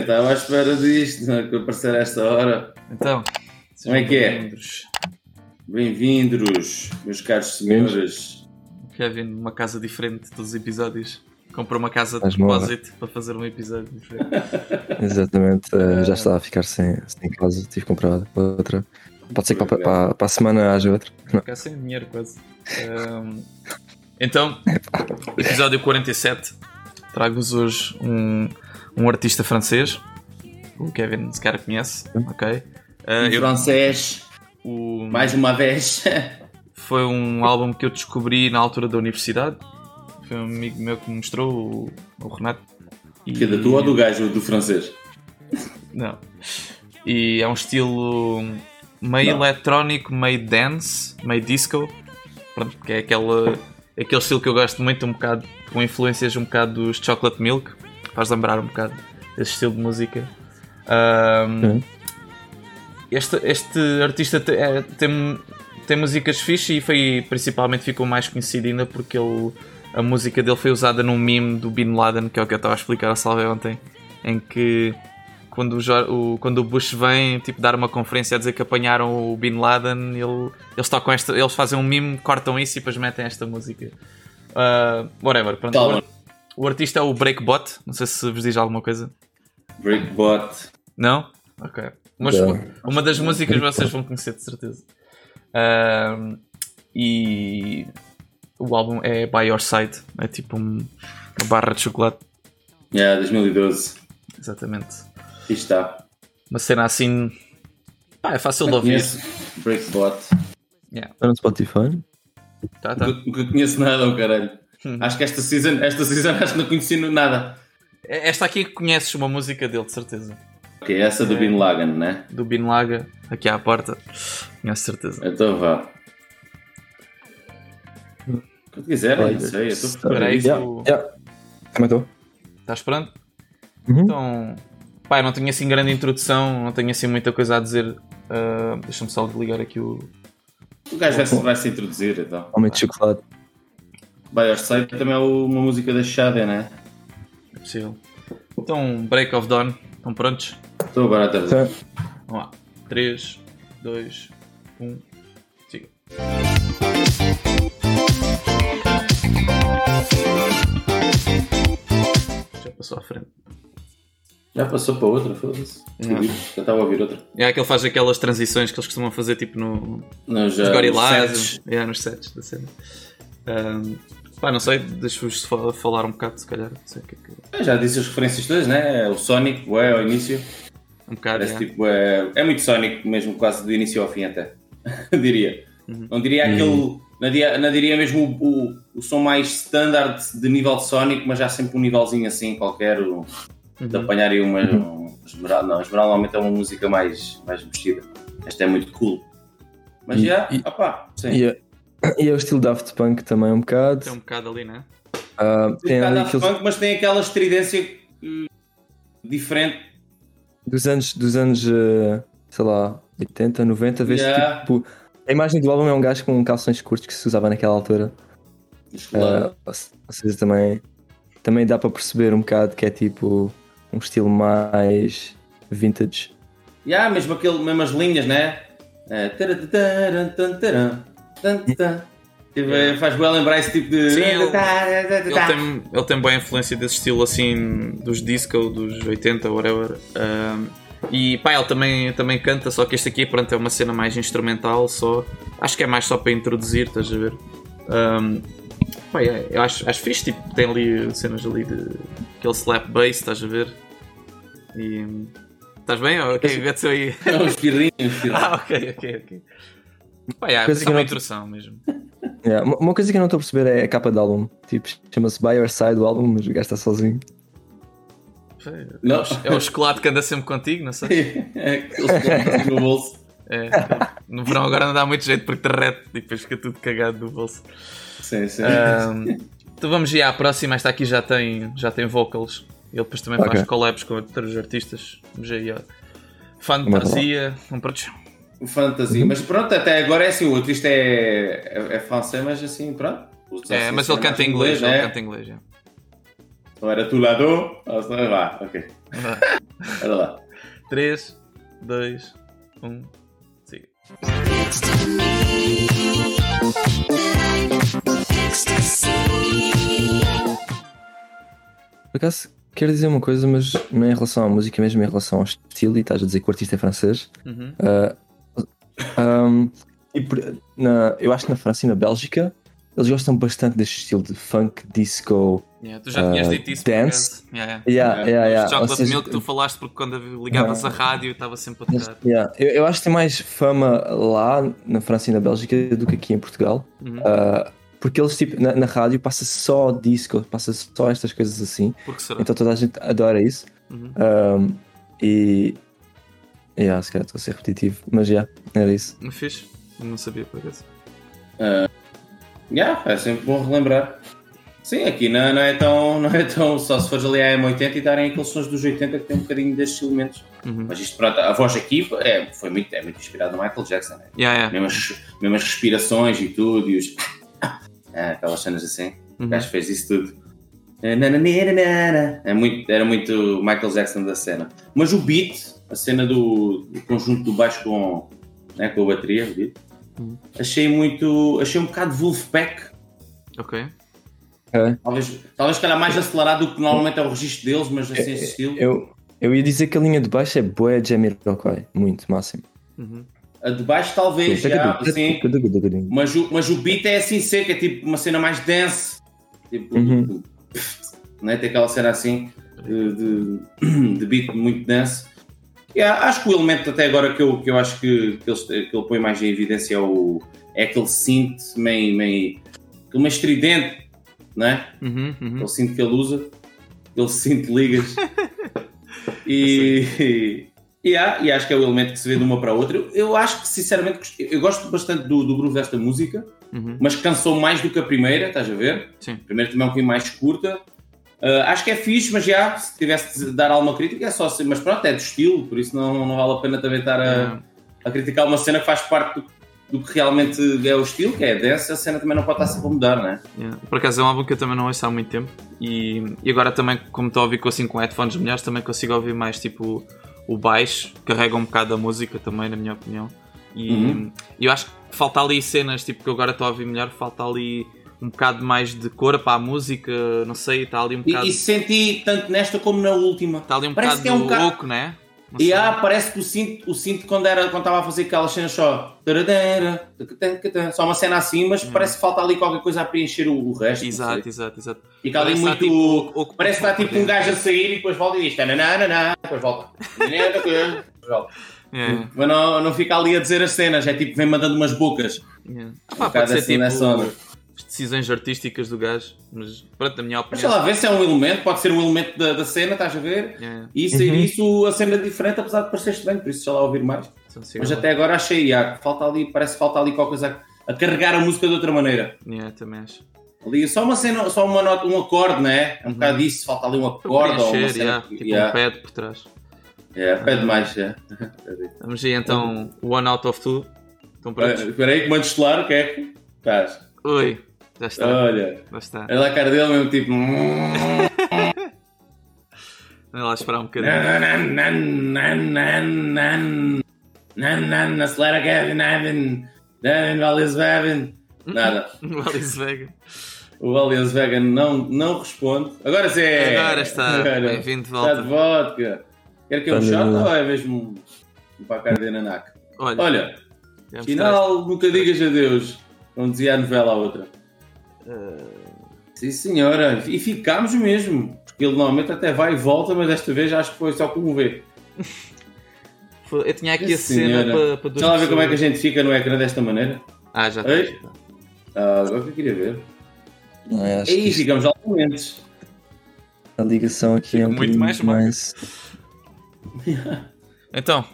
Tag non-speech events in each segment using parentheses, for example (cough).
Estava à espera disto, não é? que aparecer a esta hora. Então, Como é que é? bem-vindos. Bem-vindos, meus caros senhores. O Kevin, numa casa diferente todos os episódios. Comprou uma casa de propósito para fazer um episódio diferente. (laughs) Exatamente, eh, já estava a ficar sem, sem casa, tive que comprar outra. Pode ser que para, para, para a semana haja outra. Não. Ficar sem dinheiro quase. Ahm, então, (laughs) episódio 47. Trago-vos hoje um, um artista francês. O Kevin se calhar conhece. Ok. Em eu- francês, o- mais uma vez. (laughs) Foi um álbum que eu descobri na altura da universidade. Foi um amigo meu que me mostrou, o, o Renato. E- que é da tua ou do gajo do francês? (laughs) Não. E é um estilo meio Não. eletrónico, meio dance, meio disco. Pronto, que é aquele, aquele estilo que eu gosto muito, um bocado, com influências um bocado dos Chocolate Milk. Faz lembrar um bocado esse estilo de música. Uhum. este, este artista te- é, tem, tem músicas fixe e foi, principalmente ficou mais conhecido ainda porque ele, a música dele foi usada num meme do Bin Laden, que é o que eu estava a explicar ao Salve ontem, em que quando o, quando o Bush vem tipo, dar uma conferência a dizer que apanharam o Bin Laden, ele- eles, tocam esta, eles fazem um meme, cortam isso e depois metem esta música. Ah, whatever, pronto. Tá o, o artista é o Breakbot, não sei se vos diz alguma coisa. Breakbot. Não? Ok. Mas Não. uma das músicas vocês vão conhecer de certeza. Ahm, e o álbum é By Your Side, é tipo um- uma barra de chocolate, Yeah, 2012. exatamente. Aqui está. Uma cena assim. Ah, é fácil de ouvir. Breakbot. Yeah. Está no Spotify? Tá, tá. Nunca nunca conheço nada, oh caralho. Hum. Acho que esta season, esta season acho que não conheci nada. Esta aqui conheces uma música dele, de certeza. Ok, essa do Bin Laden, né? Do Bin Laga, aqui à porta. Conheço de certeza. Então vá. Quando quiserem, não sei, eu estou Espera aí, Yeah, estou? Estás pronto? Uhum. Então, pá, eu não tenho assim grande introdução, não tenho assim muita coisa a dizer. Ah, Deixa-me só ligar aqui o. O gajo vai, se- vai se introduzir então. Homem de chocolate. By Side também é uma música da Shada, né? É possível. Então, Break of Dawn, estão prontos? Estou agora a trazer. Tá. Vamos lá. 3, 2, 1, siga. Já passou à frente. Já passou para outra, foda-se. Não. Já estava a ouvir outra. É que ele faz aquelas transições que eles costumam fazer tipo no, Não, já. nos Gorillaz, sets. é, nos sets da cena. Ahm, pá, não sei, deixa-vos fa- falar um bocado, se calhar. Não sei o que é que. Já disse as referências todas, né? O Sonic, ué, ao início. Um bocado. Parece é. tipo, é, é muito Sonic mesmo, quase do início ao fim até. (laughs) diria. Uhum. Não diria aquele. Não diria, não diria mesmo o, o, o som mais standard de nível de Sonic, mas já sempre um nívelzinho assim qualquer. o- De Uhum. apanhar aí uma. Um, esmeralda. Não, Esmeralda normalmente é uma música mais, mais vestida. Esta é muito cool. Mas E- já, e- opá, sim. E, é- e é o estilo Daft Punk também um bocado. Tem um bocado ali, né? Ah, Tem um ali bocado aqueles Daft Punk, mas tem aquela estridência hum, diferente. dos anos, dos anos eh, sei lá, 80, 90, vês Yeah. tipo. A imagem do álbum é um gajo com calções curtos que se usava naquela altura. musculado. Ah, ou se- ou seja, também, também dá para perceber um bocado que é tipo um estilo mais vintage. Yeah, mesmo, aquele, mesmo as linhas, né? É, tan. Tipo Faz bem lembrar esse tipo de. Sim, ele- Tá, tá, tá, Ele tem, ele tem boa influência desse estilo assim dos disco, dos 80, whatever. Um, e pá, ele também, também canta, só que este aqui pronto, é uma cena mais instrumental só. Acho que é mais só para introduzir, estás a ver? Um, pá, é, eu acho, acho fixe, tipo, tem ali cenas ali de aquele slap bass, estás a ver? E. Estás bem? Ou o que que aconteceu aí? Espirrinho, um espirrinho. (laughs) ah, ok, ok, ok. Pá, é, Coisa que uma não- introdução mesmo. (laughs) Yeah, uma- coisa que eu não estou a perceber é a capa do álbum. Tipo, chama-se By Your Side o álbum, mas o gajo está sozinho. Não. É o chocolate que anda sempre contigo, não sei. (laughs) É, no bolso. É, no verão agora não dá muito jeito porque derrete e depois fica tudo cagado no bolso. Sim, sim. Ahm, então vamos ir à próxima. Esta aqui já tem, já tem vocals. Ele depois também Ok. faz collabs com outros artistas. Vamos aí, ó. Fantasia. Um pronto. Fantasia. Mas pronto, até agora é assim, o artista é, é, é francês, mas assim, pronto. É, mas ele canta em inglês. Ele né? canta em inglês, já. Então era tu lado? Ah, Vá, ok. (laughs) Olha lá. 3, 2, 1. Siga. Por acaso, quero dizer uma coisa, mas não é em relação à música, mesmo em relação ao estilo, e estás a dizer que o artista é francês. Uhum. Ah, ahm, e na- eu acho que na França e na Bélgica eles gostam bastante deste estilo de funk, disco. Yeah, tu já Ah, dito isso dance. Yeah, yeah. Yeah, yeah, Chocolate seja, Milk tu falaste porque quando ligavas a rádio estava sempre a tocar. yeah, eu, eu acho que tem mais fama lá na França e na Bélgica do que aqui em Portugal. Uhum. Ah, porque eles, tipo, na, na rádio passa só disco, passa só estas coisas assim. Então toda a gente adora isso. Uhum. Um, e. Yeah, se calhar estou a ser repetitivo, mas já, era isso. Não fiz? Não sabia por acaso. Yeah, é sempre bom relembrar. Sim, aqui não, não é tão, (laughs) não é tão. Só se fores ali à M80 e darem aqueles sons dos 80 que tem um bocadinho destes elementos. Uhum. Mas isto, pronto, a voz aqui é, foi muito, é muito inspirada no Michael Jackson, né? Yeah, yeah. Mesmo as, mesmo as respirações e tudo, e os. (laughs) Ah, aquelas cenas assim. O Uhum. gajo fez isso tudo. É muito, era muito Michael Jackson da cena. Mas o beat, a cena do, do conjunto do baixo com, né, com a bateria, Uhum. achei muito. Achei um bocado Wolfpack. Ok. Talvez, talvez calhar mais acelerado do que normalmente é o registro deles, mas assim esse estilo. Eu, eu ia dizer que a linha de baixo é boa Jamiroquai, muito, máximo. Uhum. A de baixo talvez já, assim. Mas o, mas o beat é assim seco, é tipo uma cena mais dance. Tipo, Uhum. né? tem aquela cena assim de, de, (clears throat) de beat muito dance. Há- acho que o elemento até agora que eu, que eu acho que, que, eles, que ele põe mais em evidência é, o, é aquele synth meio, meio, meio estridente, né? Uhum, uhum. Aquele cinto que ele usa, aquele cinto ligas. (laughs) e, e, há- e acho que é o elemento que se vê de uma para a outra. Eu, eu acho que, sinceramente, eu gosto bastante do, do groove desta música, Uhum. mas cansou mais do que a primeira, estás a ver? Sim. A primeira também é um bocadinho mais curta. Ah, acho que é fixe, mas já, se tivesse de dar alguma crítica, é só assim. Mas pronto, é do estilo, por isso não, não vale a pena também estar a, Yeah. a criticar uma cena que faz parte do, do que realmente é o estilo, que é a dance. A cena também não pode estar sempre a mudar, não é? Yeah. Por acaso é um álbum que eu também não ouço há muito tempo e, e agora também, como estou a ouvir com, assim, com headphones melhores, também consigo ouvir mais tipo o baixo, carrega um bocado a música também, na minha opinião. E Uhum. eu acho que falta ali cenas, tipo que agora estou a ouvir melhor, falta ali um bocado mais de cor para a música, não sei, está ali um E, bocado. e senti tanto nesta como na última. Está ali um Parece bocado que é um bocado- oco, né? Não E ah, parece que o cinto, o cinto quando era quando estava a fazer aquelas cenas só. Só uma cena assim, mas parece que falta ali qualquer coisa a preencher o, o resto. Exato, exato, exato. Fica ali Parece muito. tipo, oco- parece que está tipo um gajo a sair e depois volta e diz. tananana, Depois volta. Depois (laughs) volta. Yeah, Mas não, não fica ali a dizer as cenas, é tipo, vem mandando umas bocas. yeah. Ah, pá, pode ser assim tipo nessa onda. As decisões artísticas do gajo, mas pronto, na minha Mas sei opinião. lá, ver se é um elemento, pode ser um elemento da, da cena, estás a ver? Yeah, E isso, isso a cena é diferente, apesar de parecer estranho, por isso já lá ouvir mais. Mas até agora achei, já, que falta ali, parece que falta ali qualquer coisa a, a carregar a música de outra maneira. yeah, também acho. Ali, só uma cena, só uma nota, um acorde, né? É um bocado disso, falta ali um acorde ou uma cena. yeah, que- tipo yeah. um pad por trás. Yeah, pede mais, já. Vamos aí então, One Out of Two. Estão prontos? Espera aí, que mando estelar, o que é que estás? Oi, já está. Olha, Já está. olha lá a cara dele mesmo, tipo. "Hum, Vamos lá esperar um bocadinho. nan, nan, nan, nan, nan, nan, nan, acelera Kevin, Evan, Devin, Valis, Bevin. Nada. (laughs) O Alice Vega. O Alias Vegan não, não responde. Agora sim! Agora está. Bem-vindo de Está volta. de vodka. Quer que eu um shot não. ou é mesmo um pacar de nanac? Olha, Olha, final, nunca digas adeus. Como dizia a novela a outra. Sim, senhora. E ficámos mesmo. Porque ele normalmente até vai e volta, mas desta vez acho que foi só como ver. foi- Eu tinha aqui a Sim, cena senhora. para, para Deixa lá ver como é que a gente fica no ecrã desta maneira. Ah, já está. Ah, agora que eu queria ver. Não, eu Aí que isto- ficamos altamente. a ligação aqui Fica é um muito muito mais mais. (laughs) Então,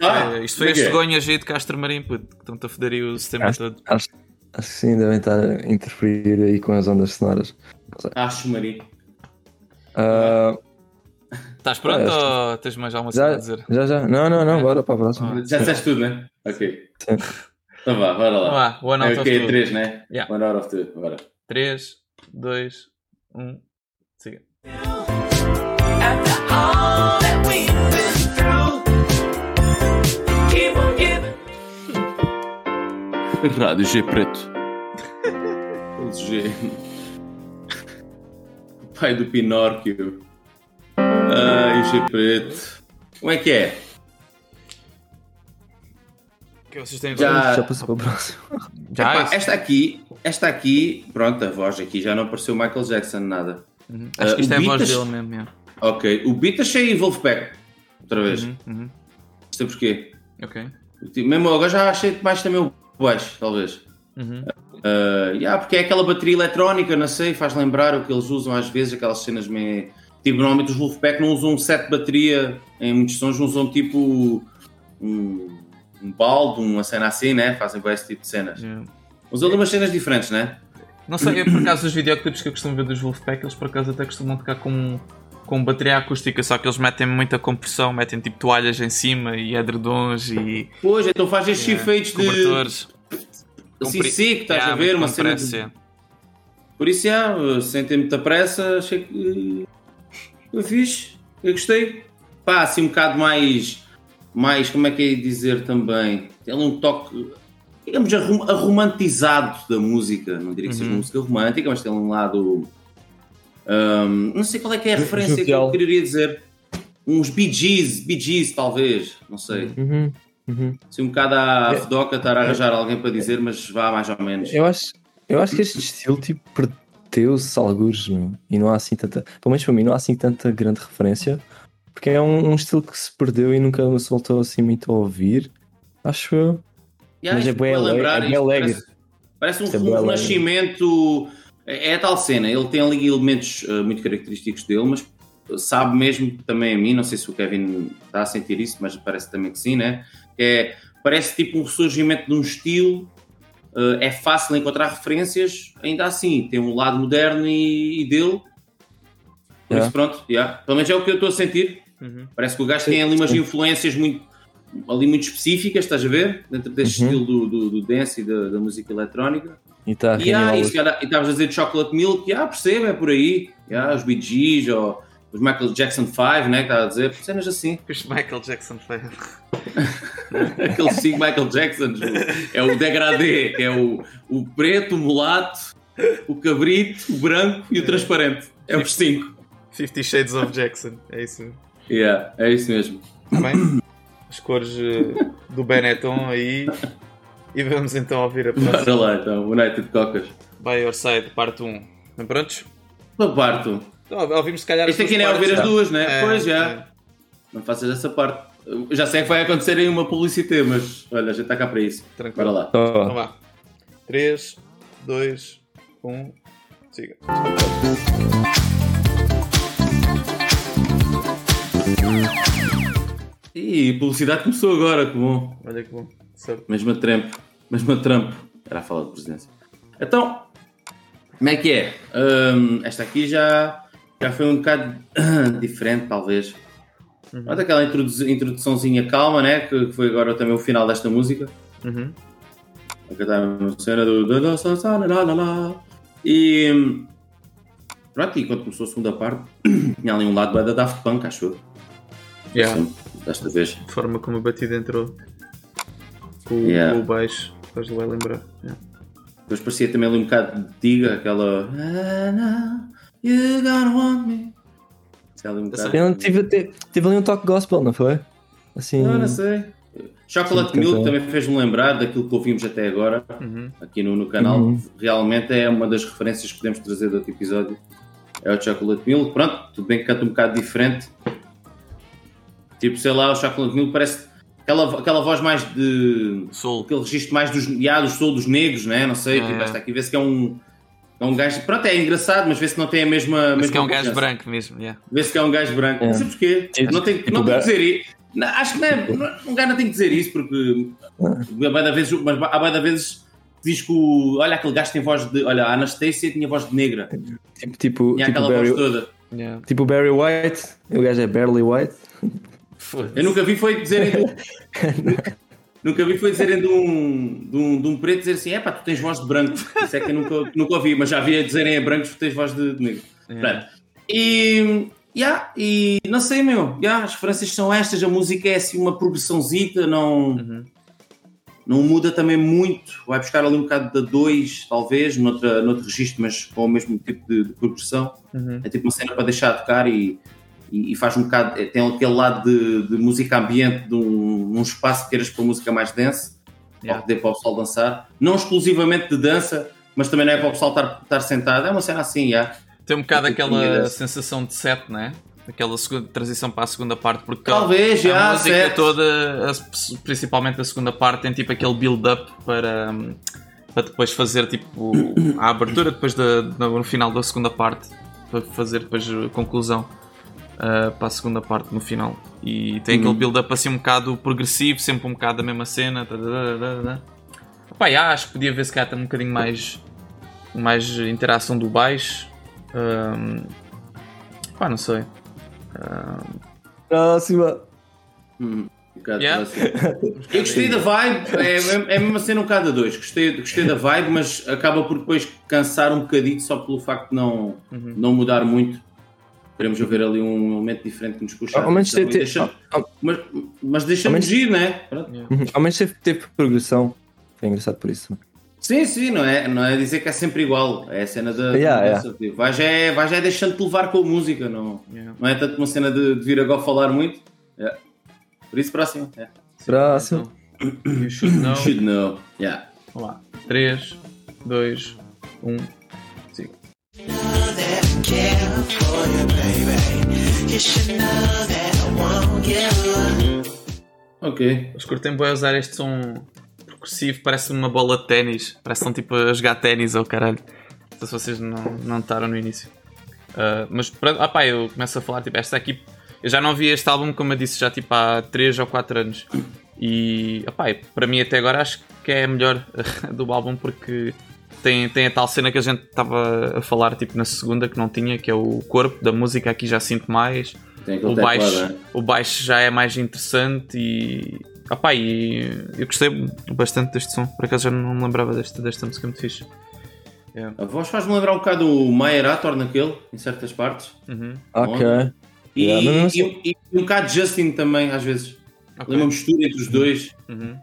Ah, eh, isto foi é as que é? cegonhas aí de Castro Marim, puto, que estão-te a foder aí o sistema Acho, todo. acho, acho que sim, devem estar a interferir aí com as ondas sonoras. Acho, Maria. Ah, Estás pronto Ah, ou tens mais alguma coisa a dizer? já, já. Não, não, não, bora para a próxima. Já disseste tudo, né? Ok. Sim. Então vá, bora lá. Vá, one out É, of ok, two. 3, né? Yeah. One out of two. Bora. 3, 2, 1, siga. After all that we've been through, Rádio G Preto. O G. O pai do Pinóquio. Ai, G Preto. Como é que é? O que vocês têm Já- Já passou para a próxima. Já, Epá, isso? esta aqui, esta aqui, pronto, a voz aqui já não pareceu Michael Jackson nada. Uhum. Acho que isto Ah, é o a voz dele mesmo. yeah. Ok, o beat achei Wolfpack. Outra vez. Uhum, uhum. Não sei porquê. Ok. Tipo, Mesmo agora já achei mais também o baixo, talvez. Uhum. Uh, yeah, porque é aquela bateria eletrónica, não sei, faz lembrar o que eles usam às vezes, aquelas cenas meio. Tipo, normalmente os Wolfpack não usam um set de bateria em muitos sons, usam tipo um, um balde, uma cena assim, né? Fazem bem esse tipo de cenas. Yeah. Usam umas cenas diferentes, né? Não sei, eu por acaso os videoclipes que eu costumo ver dos Wolfpack, eles por acaso até costumam tocar com, com bateria acústica, só que eles metem muita compressão, metem tipo toalhas em cima e edredons e Pois, então faz estes yeah, efeitos de. cobertores. Assim, Compri- sim, que estás Yeah, a ver, uma cena. De... Por isso, yeah, sem ter muita pressa, achei que. Eu fiz, eu gostei. Pá, assim um bocado mais. Mais, como é que é de dizer também? Tem um toque, digamos, aromantizado da música. Não diria que seja Uhum. uma música romântica, mas tem um lado. Hum, não sei qual é que é a referência que eu queria dizer. Uns Bee Gees, Bee Gees, talvez, não sei. Uhum, uhum. Assim um bocado à É. Fedoca estar a arranjar alguém para dizer, mas vá mais ou menos. Eu acho, eu acho que este estilo tipo perdeu-se alguns, meu. E não há assim tanta. Pelo menos para mim, não há assim tanta grande referência. Porque é um, um estilo que se perdeu e nunca se voltou assim muito a ouvir. Acho eu. Yeah, Mas é vai alegre, é alegre. Parece, parece um, é um bué alegre. É é a tal cena, ele tem ali elementos eh, muito característicos dele, mas sabe mesmo também a mim, não sei se o Kevin está a sentir isso, mas parece também que sim, né? Que é, parece tipo um ressurgimento de um estilo, eh, é fácil encontrar referências, ainda assim, tem um lado moderno e, e dele. Por Yeah. isso, pronto, yeah. pelo menos é o que eu estou a sentir. Uhum. Parece que o gajo tem ali umas influências muito, ali muito específicas, estás a ver? Dentro deste Uhum. estilo do, do, do dance e da, da música eletrónica. E está a E, estavas a dizer de Chocolate Milk, ah, percebo, é por aí. Ah, os Bee Gees, ou os Michael Jackson 5, né? Que estava a dizer, cenas assim. (laughs) Os Michael Jackson fez. Aqueles 5 Michael Jacksons. É o degradê, que é o, o preto, o mulato, o cabrito, o branco e o transparente. É os 5. Fifty Shades of Jackson, é isso. Yeah, é isso mesmo. Tá bem? As cores eh, do Benetton aí. (laughs) E vamos então ouvir a Bora próxima. lá então, United Cocas. By Your Side, parte 1. Bem prontos? Uma parte. Então, ouvimos se calhar Este as aqui nem é ouvir as duas, né? É, pois já. é. Não faças essa parte. Eu Já sei que vai acontecer aí uma publicidade, mas olha, a gente está cá para isso. Tranquilo. Bora lá. Ó, Então vá. 3, 2, 1. Siga. Ih, a publicidade começou agora, que bom. Olha que bom. Certo. Mesma trampo. Mesma trampo. Era a fala de presidência. Então, como é que é? Hum, esta aqui já, já foi um bocado (coughs) diferente, talvez. Olha aquela introdu- introduçãozinha calma, né? Que, que foi agora também o final desta música. Uhum. A cantar a cena do. E. hum, Pronto, e quando começou a segunda parte, (coughs) tinha ali um lado da Daft Punk, acho eu. Yeah. Sempre, Desta vez. A forma como a batida entrou com, Yeah. com o baixo, depois vai lembrar. Yeah. Depois parecia também ali um bocado de Diga, aquela. "I know You want me. É ali um bocado- Ele tive, teve, teve ali um toque gospel, não foi? Assim. Não, não sei. Chocolate Sim, Milk também fez-me lembrar daquilo que ouvimos até agora Uhum. aqui no, no canal. Uhum. Realmente é uma das referências que podemos trazer do outro episódio. É o Chocolate Milk. Pronto, tudo bem que canta um bocado diferente. Tipo, sei lá, o Chocolate Milk parece aquela, aquela voz mais de. Soul. aquele registro mais dos, yeah, do soul dos negros, né? Não sei, É. tipo, esta aqui vê-se que é um. É um gajo. Pronto, é engraçado, mas vê-se que não tem a mesma. Parece mesma que é um gajo branco mesmo. Yeah. Vê-se que é um gajo branco. É. Não sei porquê. Não tem, não tem que dizer isso. Não, acho que não é, não- um gajo não tem que dizer isso, porque a bué da vezes, mas há bué da vezes diz que o, olha aquele gajo tem voz de. Olha, a Anastasia tinha voz de negra. Tipo, tipo, Tinha tipo, aquela Barry, voz toda. Yeah. tipo Barry White. O gajo é Barely White. Eu nunca vi foi dizerem um, (laughs) nunca vi foi dizerem de um, de um, de um preto dizer assim, é pá, tu tens voz de branco. Isso é que eu nunca, nunca ouvi, mas já vi a dizerem a brancos que tens voz de, de negro. Pronto. E, yeah, e não sei, meu, yeah, as referências são estas, a música é assim uma progressãozita, não, Uhum. não muda também muito. Vai buscar ali um bocado da 2, talvez, noutra, noutro registro, mas com o mesmo tipo de, de progressão. Uhum. É tipo uma cena para deixar tocar e, e, e faz um bocado. é, Tem aquele lado de, de música ambiente, de um, um espaço que queiras para música mais dense, Yeah. para poder para o pessoal dançar. Não exclusivamente de dança, mas também não é para o pessoal estar, estar sentado. É uma cena assim, já. Tem um bocado aquela sensação de set, né? Aquela segunda, transição para a segunda parte, porque Talvez, a já, música set. toda, a- principalmente a segunda parte, tem tipo aquele build-up para, hum, para depois fazer tipo a abertura depois da- no final da segunda parte, para fazer depois a conclusão ah, para a segunda parte no final. E tem Uhum. aquele build-up assim um bocado progressivo, sempre um bocado a mesma cena. Pá, já, acho que podia ver se cá tem um bocadinho mais, mais interação do baixo. Ahm, pá, não sei. Ahm, Próxima. Hum, um Yeah. assim. (laughs) Eu gostei da vibe, é, é mesmo a cena um bocado a dois. Gostei, gostei da vibe, mas acaba por depois cansar um bocadinho só pelo facto de não, Uhum. não mudar muito. Queremos ver ali um elemento diferente que nos puxa. Ao menos teve- deixa- ao- mas, mas menos- giro, né? Pronto. Uhum. Ao menos teve, teve progressão. Foi engraçado por isso. Sim, sim, não é, não é dizer que é sempre igual. É a cena da. Yeah, yeah. tipo, Vai já é, vai já é deixando-te levar com a música, não, Yeah. não é tanto uma cena de, de vir agora falar muito. Yeah. Por isso, próximo. Yeah. Próximo. Então, you should know. Should know. Yeah. Vamos lá. 3, 2, 1. Siga. Ok. Eles curtem bem usar este som progressivo, parece uma bola de ténis. Parece que estão tipo a jogar ténis ou caralho. Não sei se vocês não, não notaram no início. Ah, mas ah pá, eu começo a falar, tipo, esta aqui. Eu já não ouvi este álbum, como eu disse, já tipo há 3 ou 4 anos. E ah pá, para mim até agora acho que é a melhor (laughs) do álbum porque tem, tem a tal cena que a gente estava a falar tipo na segunda que não tinha, que é o corpo da música, aqui já sinto mais o baixo, teclado, né? o baixo já é mais interessante e. Opá, e eu gostei bastante deste som, por acaso já não me lembrava desta, desta música muito fixe. A voz faz-me lembrar um bocado o Mayerator naquele, em certas partes. Uhum. Ok. E, Yeah, sei- e- e um bocado de Justin também, às vezes. Ok. Ali uma mistura entre os dois. Uhum.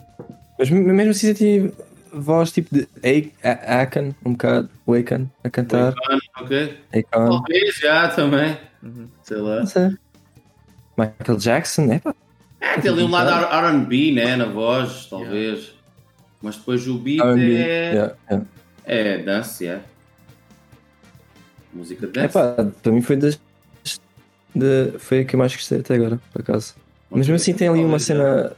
Mas me- mesmo assim senti voz tipo de A- A- Akan, um bocado, o Akan a cantar. Ok? Akon. Talvez já também. Uhum. Sei lá. Não sei. Michael Jackson, é pá. É, tem ali um lado RB, né? Na voz, talvez. Mas depois o beat R&B. é. Yeah, yeah. É dance, é. Música de É dance. pá, para mim foi das. De, foi a que eu mais gostei até agora, por acaso. Mas mesmo assim tem ali uma cena.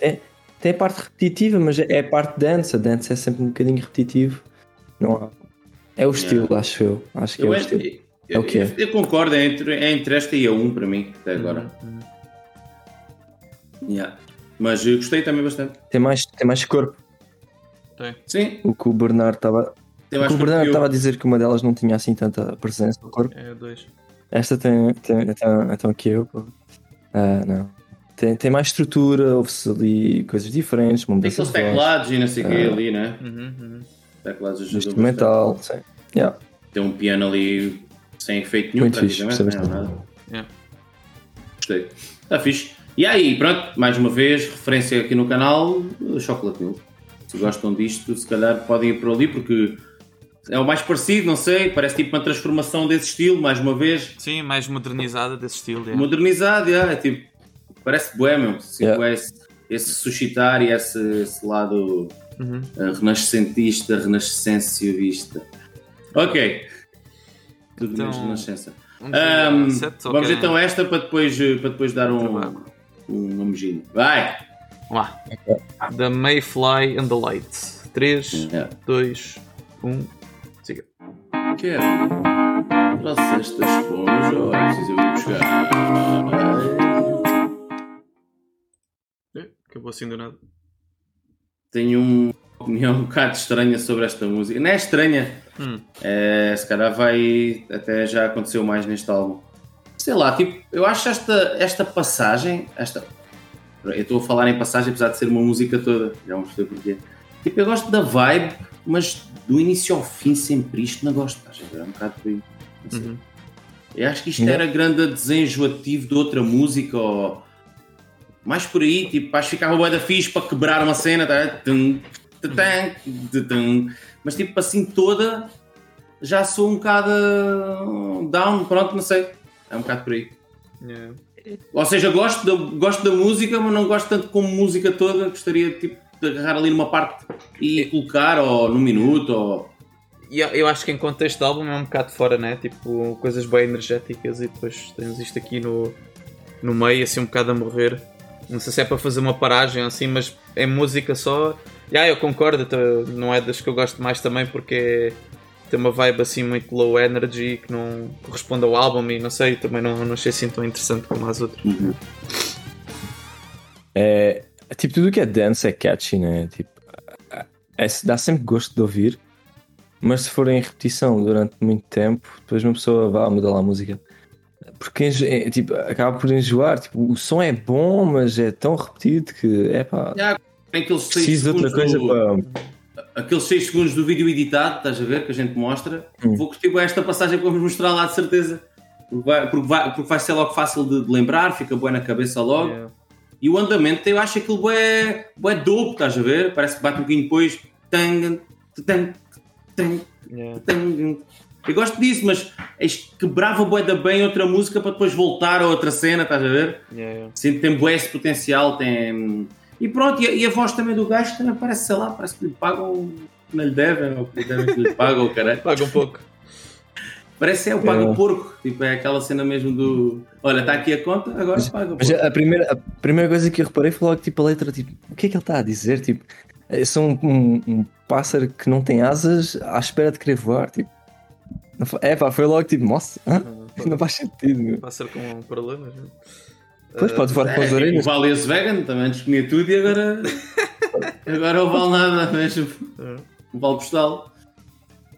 É, tem a parte repetitiva, mas é a parte dance. A dance é sempre um bocadinho repetitivo. Não há. É o estilo, acho eu. Acho que é Eu, o é- estilo. eu- É o que é. eu- eu concordo, é entre, é entre esta e a 1 para mim, até agora. Uhum. Yeah. Mas eu gostei também bastante. Tem mais, tem mais corpo. Tem. Sim, O que o Bernardo estava. tem O mais que o Bernardo estava a que dizer que uma delas não tinha assim tanta presença no corpo. É dois. Esta tem. tem então, então aqui eu. Ah, não. Tem, tem mais estrutura, ouve-se ali coisas diferentes, Tem aqueles teclados e não sei o que Ah. ali, né? Uhum, uhum. Teclados ajudam instrumental, sim. Yeah. Tem um piano ali sem efeito nenhum, Muito fixe, praticamente. gostei não é nada. Yeah. Gostei. Está fixe. E aí, pronto, mais uma vez, referência aqui no canal, Chocolate Milk. Se gostam disto, se calhar podem ir por ali, porque é o mais parecido, não sei, parece tipo uma transformação desse estilo, mais uma vez. Sim, mais modernizada desse estilo. é. Modernizado, yeah, é tipo, parece bué mesmo. Tipo, Yeah. esse, esse suscitar e esse, esse lado Uhum. uh, renascentista, renascencialista. Ok. Tudo Então, menos renascença. Set, ou vamos então esta para depois, uh, para depois dar um, Trabalho. um nomejinho. Vai! Vamos lá. The Mayfly and the Light. 3, Yeah. 2, 1. Siga. Quero. Trouxeste as esponjas, é preciso eu ir buscar? Acabou assim do nada. Tenho uma opinião (laughs) um bocado estranha sobre esta música. Não é estranha, Hum. É, se calhar vai. Até já aconteceu mais neste álbum. Sei lá, tipo, eu acho esta, esta passagem. Esta, eu estou a falar em passagem, apesar de ser uma música toda. Já vamos perceber porquê. Tipo, eu gosto da vibe, mas do início ao fim, sempre isto, não gosto. Estás a ver? É um bocado por aí. Uhum. Eu acho que isto era grande desenjoativo de outra música ou. Mais por aí, tipo, acho que ficava bué da fixe para quebrar uma cena, tá? Mas tipo assim toda já sou um bocado down, pronto, não sei. É um bocado por aí. Yeah. Ou seja, gosto da, gosto da música, mas não gosto tanto como música toda. Gostaria tipo, de agarrar ali numa parte e colocar, ou num minuto, ou. Eu, eu acho que em contexto de álbum é um bocado fora, né? Tipo, coisas bem energéticas e depois tens isto aqui no, no meio, assim um bocado a morrer. Não sei se é para fazer uma paragem assim, mas é música só. Já, eu concordo, tá- não é das que eu gosto mais também porque é- tem uma vibe assim muito low energy que não corresponde ao álbum e não sei, também não, não achei assim tão interessante como as outras. É, tipo, tudo que é dance é catchy, né? Tipo, é, dá sempre gosto de ouvir, mas se for em repetição durante muito tempo, depois uma pessoa vai mudar lá a música. Porque é, tipo, acaba por enjoar. Tipo, o som é bom, mas é tão repetido que é pá. Preciso de outra coisa do- para. aqueles 6 segundos do vídeo editado, estás a ver, que a gente mostra, Hum. vou curtir bem esta passagem que vamos mostrar lá de certeza. Porque vai, porque vai, porque vai ser logo fácil de, de lembrar, fica bem na cabeça logo. Yeah. E o andamento, eu acho aquilo bué, bué dope, estás a ver? Parece que bate um bocadinho depois. Tang, tang, tang, Yeah. tang. Eu gosto disso, mas quebrava bué da bem outra música para depois voltar a outra cena, estás a ver? Yeah, tem bué esse potencial, tem... E pronto, e a, e a voz também do gajo também parece, sei lá, parece que lhe pagam, que não lhe devem, ou que lhe devem que lhe pagam, caralho. (laughs) Paga um pouco. Parece é o paga É. o porco, tipo, é aquela cena mesmo do... Olha, está aqui a conta, agora paga o Mas porco. a primeira, a primeira coisa que eu reparei foi logo tipo a letra, tipo, o que é que ele está a dizer? Tipo, é só um, um- um pássaro que não tem asas à espera de querer voar, tipo. Não É pá, foi logo tipo, nossa, hã? não (laughs) faz sentido, meu. Pássaro com problemas. né? Depois pode voar com as É, o orelhas. Valias Vegan também antes comia tudo e agora... (laughs) agora não vale nada, mesmo. Não vale postal.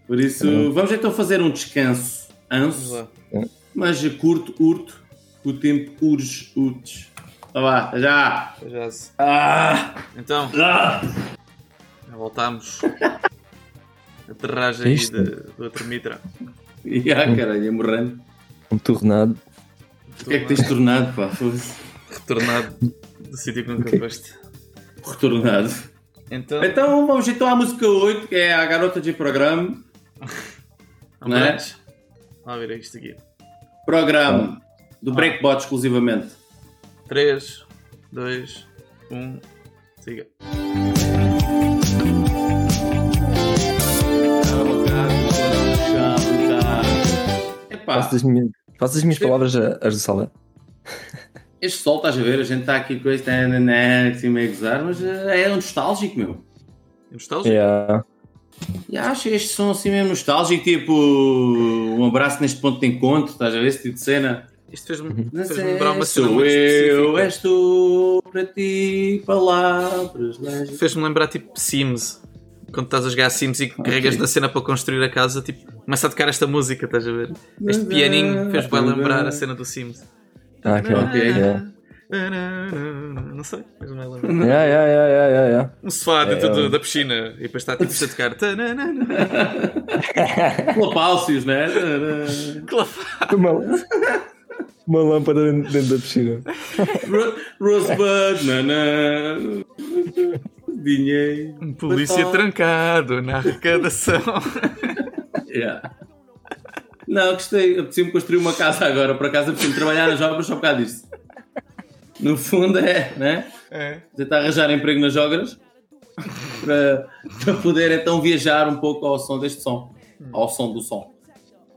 Por isso, vamos então fazer um descanso anso, lá. mas curto, urto, o tempo urge. Tá vá, até já! Já se- Ah! Então, Ah! já voltámos. (laughs) Aterragem aí Isto. de, do outro Mitra. (laughs) E ah, caralho, ia morrendo. Um tornado. O que é que tens tornado, pá? Foda-se. Retornado do sítio que nunca foste. Retornado. Então, Então vamos então à música 8, que é a garota de programa. (laughs) né? Vamos ver isto aqui. Programa do Breakbot exclusivamente. 3, 2, 1, siga. Faço as minhas, faço as minhas palavras a- as do Salve. este sol, estás a ver? A gente está aqui com este assim meio gozar, mas eh, é nostálgico, meu. É nostálgico? Yeah. E acho este som assim mesmo nostálgico, tipo um abraço neste ponto de encontro, estás a ver? Esse tipo de cena. Isto fez-me Não fez lembrar uma cena sou muito eu, és tu, para ti, palavras. Fez-me lembrar tipo Sims. Quando estás a jogar Sims e carregas na cena para construir a casa, tipo, começa a tocar esta música, estás a ver? Este pianinho fez bem lembrar a cena do Sims. Ah, ok. Ok. Yeah. Não sei, mas não é lembrar. Yeah, yeah, yeah, yeah, yeah, yeah. Um sofá dentro É, do- é. da piscina e depois está tipo a tocar. Clapáucios, né? Clafá. Uma, uma lâmpada dentro, dentro da piscina. Ro- Rosebud, nanã. Dinheiro. Um polícia trancado na arrecadação. (laughs) Yeah. Não, gostei. Apetecia-me construir uma casa agora. Por acaso, apetecia-me trabalhar nas obras só por causa disso. No fundo, é, né? É. Tentar arranjar emprego nas obras para, para poder então viajar um pouco ao som deste som. Ao som do som.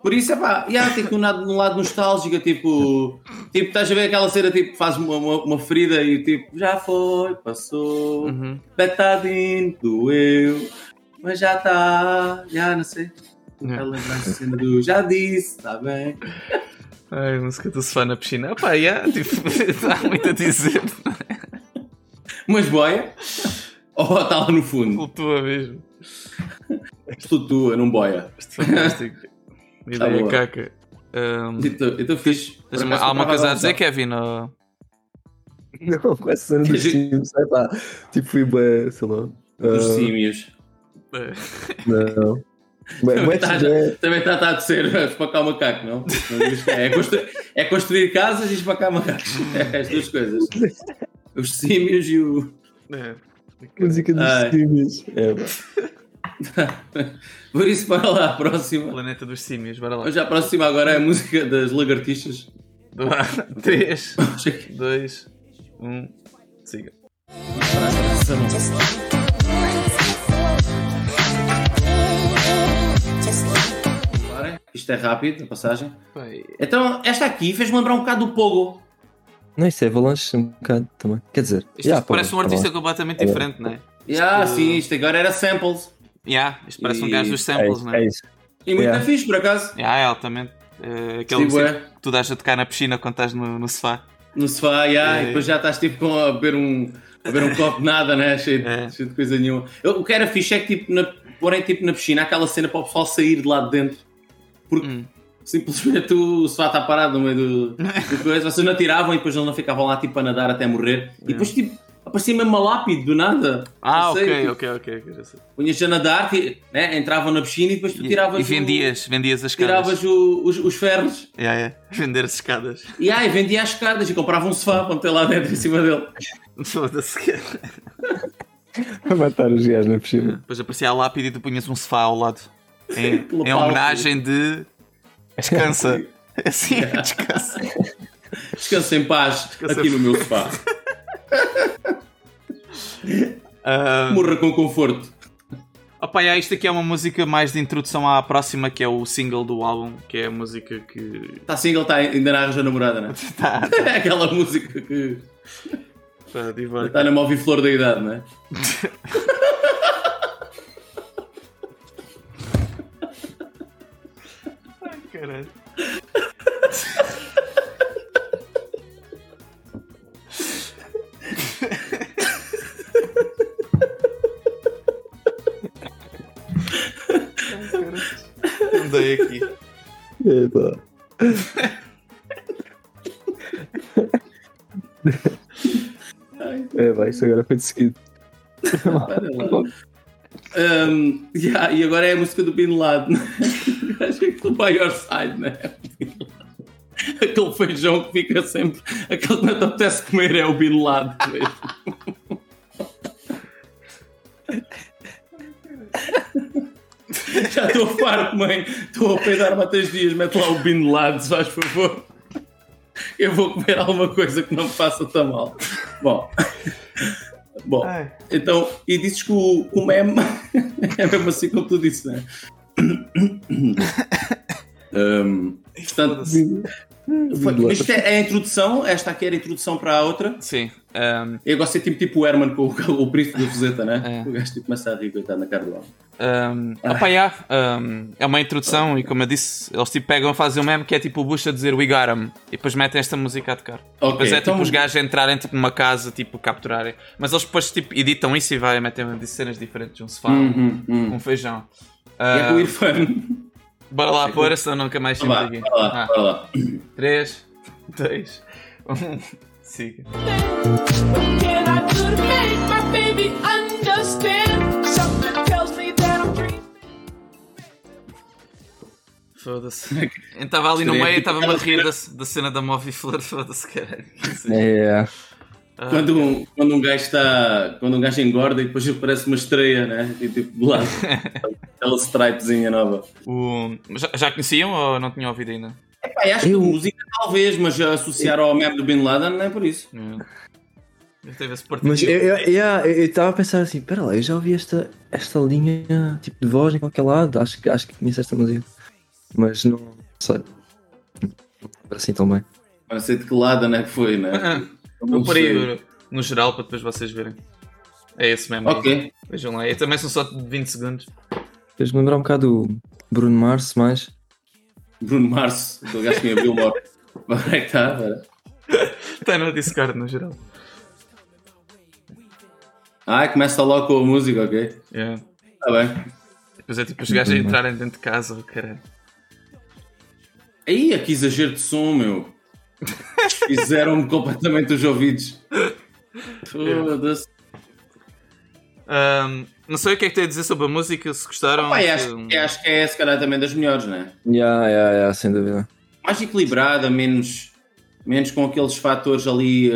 Por isso, é pá, yeah, tem que um lado, um lado nostálgico, tipo, tipo, estás a ver aquela cena, tipo, faz uma, uma, uma ferida e tipo, já foi, passou, Uhum. betadinho, doeu, mas já está, já não sei. Yeah. Ela lembra a cena do já disse, está bem. Ai, música do sofá na piscina. Opá, yeah, tipo, (laughs) há muito a dizer. Mas boia, ou está lá no fundo, Flutua mesmo. flutua, não boia. Isto é fantástico. Ideia Tá caca. Um, Então, então fixe. Por tens há estava coisa a dizer, Kevin? Ou... (laughs) Não, com essa cena dos Sims, sei lá. Tipo, fui bem, sei lá. Dos ah, símios. É. Não. Também está bem, também tá, tá a descer espacar o macaco, não? É, é, construir, é construir casas e espacar macacos. (laughs) É as duas coisas. Os símios e o. É. música dos Ai. Sims. É, pá. (laughs) Por isso, para lá, a próxima. Planeta dos símios, bora lá. Hoje a próxima agora é a música das lagartixas. 3, 2, 1, siga. Isto é rápido, a passagem. Pai, Então, esta aqui fez-me lembrar um bocado do Pogo. Não, isso é Avalanche um bocado também. Quer dizer, Isto yeah, parece pá, um artista completamente diferente, não é? Ah, sim, isto agora era samples. Yeah, isto parece um E- gajo dos É samples, isso, não é é? isso. E muito Yeah. fixe, por acaso. Yeah, é altamente. É, aquele Sim, que tu dás a tocar na piscina quando estás no, no sofá. No sofá, yeah, É. e depois já estás tipo com a beber um, a beber um (laughs) copo de nada, né? Cheio, de- É. cheio de coisa nenhuma. Eu- o que era fixe é que tipo, na, porém, tipo na piscina, aquela cena para o pessoal sair de lá de dentro. Porque Hum. simplesmente o sofá está parado no meio do, do (laughs) coisa, vocês não tiravam e depois eles não ficavam lá tipo a nadar até morrer. E depois tipo, aparecia mesmo uma lápide do nada. Ah, Não sei, ok, tipo, ok, ok. ok. Punhas a nadar, ti- né? entravam na piscina e depois tu E, tiravas, e vendias, vendias as o, tiravas escadas. o- os, os ferros. Yeah, yeah. (laughs) Vender as escadas. E aí vendia as escadas e comprava um sofá para meter lá dentro em cima dele. (laughs) Foda-se. Vai matar os gajos na piscina. Depois aparecia a lápide e tu punhas um sofá ao lado. Em, Pelo em palco. homenagem de. Descansa. (laughs) Assim, descansa. Descansa em paz Descansa aqui em no meu sofá. Ah, Morra com conforto. Opa, yeah, isto aqui é uma música mais de introdução à próxima, que é o single do álbum, que é a música que. Está single, está ainda na arranja namorada, né? (laughs) Tá, É (laughs) aquela música que tá, diva- está na móvel-flor da idade, né? Caralho. (laughs) Andei aqui. É, pá. É, vai, isso agora foi de seguido. Um, yeah, e agora é a música do Bin Laden. (laughs) Acho que aquilo by your side, né? Aquele feijão que fica sempre. Aquele que não te apetece comer é o Bin Laden mesmo. (laughs) (laughs) Já estou farto, mãe. Estou a peidar há três dias. Mete lá o Bin Laden, se faz favor. Eu vou comer alguma coisa que não me faça tão mal. Bom. Bom, Ai. então, e dizes que o, o meme (laughs) é mesmo assim como tu disse, né? um, portanto, foi, isto é a introdução, esta aqui era a introdução para a outra. Sim. Um, Eu gosto de ser tipo, tipo o Herman com o, o príncipe da Fuseta, né? É. O gajo tipo, começa a rir, coitado, na cara do homem. um, opa, yeah, um, é uma introdução e como eu disse, eles tipo pegam a fazer um meme que é tipo o Bush a dizer We got 'em e depois metem esta música a tocar. Ok, depois é então- tipo os gajos entrarem tipo numa casa, tipo capturarem. Mas eles depois tipo editam isso e vai metem cenas diferentes, um sofá, Uhum, uhum. um feijão. E é com o Ah, Irfan. bora lá pôr, senão nunca mais saímos aqui. bora lá, bora lá. 3, 2, 1, siga. Foda-se. Estava ali no meio, tipo estava-me a aquela rir da, da cena da Movie Flor, (laughs) foda-se, caralho. É, Ah, Quando um, quando um gajo está. Quando um gajo engorda e depois parece uma estreia, né? E tipo de lado. (laughs) Aquela stripezinha nova. o- já, já conheciam ou não tinham ouvido ainda? Epá, acho Eu- que música talvez, mas associar ao meme do Bin Laden não é por isso. É. Teve esse partido. Mas eu eu- eu estava a pensar assim, pera lá, eu já ouvi esta, esta linha tipo de voz em qualquer lado, acho, que- acho que conheço esta música. Mas não sei. Assim tão bem. Não sei de que lado né, que foi, né? Pôr aí no geral para depois vocês verem. É esse mesmo. aí. Ok. Vejam lá. E também são só de 20 segundos. Fez-me lembrar um bocado do Bruno Mars, mais. Bruno Mars, aquele gajo que me abriu uma. Onde é que está? Está no Discord no geral. Ah, começa logo com a música, ok? Yeah. Está bem. Depois é tipo os gajos a entrarem dentro de casa, oh, caralho. Aí, que exagero de som, meu. Fizeram-me completamente os ouvidos. (laughs) Foda-se. Ahm, não sei o que é que tem a dizer sobre a música, se gostaram. Se- acho, eu acho que é, se calhar, também das melhores, né? Yeah, yeah, yeah, sem dúvida. mais equilibrada, menos, menos com aqueles fatores ali